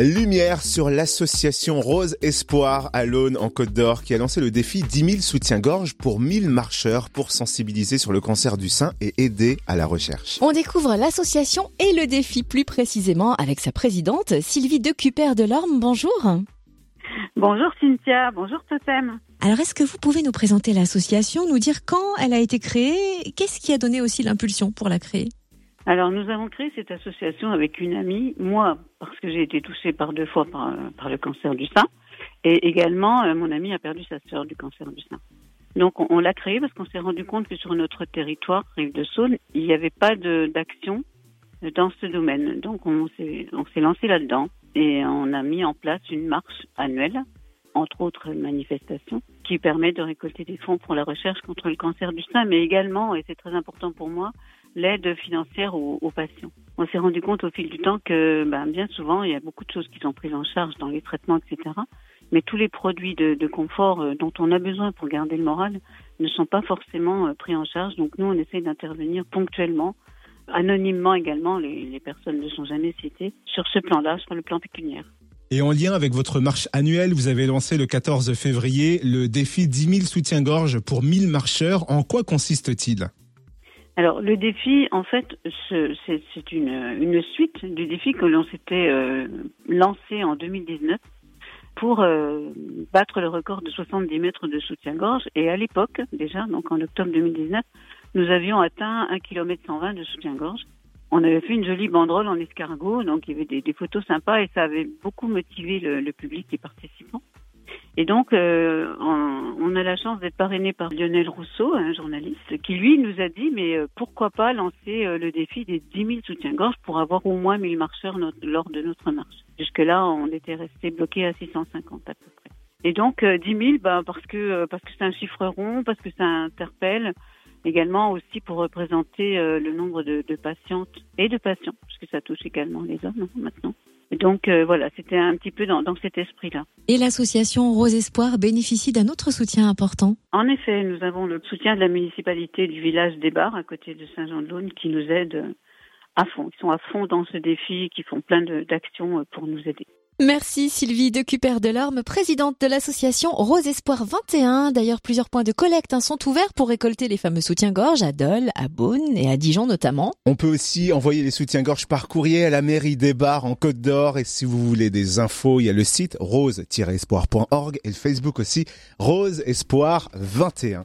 Lumière sur l'association Rose Espoir à l'Aune en Côte d'Or qui a lancé le défi 10 000 soutiens-gorge pour 1000 marcheurs pour sensibiliser sur le cancer du sein et aider à la recherche. On découvre l'association et le défi plus précisément avec sa présidente Sylvie Decuper de l'Orme. Bonjour. Bonjour Cynthia, bonjour Totem. Alors est-ce que vous pouvez nous présenter l'association, nous dire quand elle a été créée, qu'est-ce qui a donné aussi l'impulsion pour la créer? Alors nous avons créé cette association avec une amie, moi parce que j'ai été touchée par deux fois par, le cancer du sein, et également euh, mon amie a perdu sa sœur du cancer du sein. Donc on, l'a créé parce qu'on s'est rendu compte que sur notre territoire, Rive de Saône, il n'y avait pas d'action dans ce domaine. Donc on s'est lancé là-dedans et on a mis en place une marche annuelle, entre autres manifestations, qui permet de récolter des fonds pour la recherche contre le cancer du sein, mais également, et c'est très important pour moi, l'aide financière aux, patients. On s'est rendu compte au fil du temps que ben, bien souvent, il y a beaucoup de choses qui sont prises en charge dans les traitements, etc. Mais tous les produits de, confort euh, dont on a besoin pour garder le moral ne sont pas forcément euh, pris en charge. Donc nous, on essaye d'intervenir ponctuellement, anonymement également, les, les personnes ne sont jamais citées, sur ce plan-là, sur le plan pécuniaire. Et en lien avec votre marche annuelle, vous avez lancé le 14 février le défi 10 000 soutiens-gorge pour 1000 marcheurs. En quoi consiste-t-il? Alors le défi, en fait, c'est une, une, suite du défi que l'on s'était euh, lancé en 2019 pour euh, battre le record de 70 mètres de soutien-gorge. Et à l'époque, déjà, donc en octobre 2019, nous avions atteint 1 km 120 de soutien-gorge. On avait fait une jolie banderole en escargot, donc il y avait des, photos sympas et ça avait beaucoup motivé le, le public, les participants. Donc, euh, on, a la chance d'être parrainé par Lionel Rousseau, un journaliste, qui lui nous a dit, mais euh, pourquoi pas lancer euh, le défi des 10 000 soutiens-gorge pour avoir au moins 1000 marcheurs lors de notre marche. Jusque-là, on était resté bloqué à 650 à peu près. Et donc, 10 000, bah, parce que parce que c'est un chiffre rond, parce que ça interpelle, également aussi pour représenter le nombre de, de patientes et de patients, parce que ça touche également les hommes hein, maintenant. Donc euh, voilà, c'était un petit peu dans, cet esprit-là. Et l'association Rose Espoir bénéficie d'un autre soutien important En effet, nous avons le soutien de la municipalité du village des Bars, à côté de Saint-Jean-de-Laune, qui nous aide à fond. Ils sont à fond dans ce défi, qui font plein d'actions pour nous aider. Merci Sylvie de Cuper Delorme, présidente de l'association Rose Espoir 21. D'ailleurs, plusieurs points de collecte hein, sont ouverts pour récolter les fameux soutiens-gorge à Dole, à Beaune et à Dijon notamment. On peut aussi envoyer les soutiens-gorge par courrier à la mairie des Bars en Côte d'Or. Et si vous voulez des infos, il y a le site rose-espoir.org et le Facebook aussi Rose Espoir 21.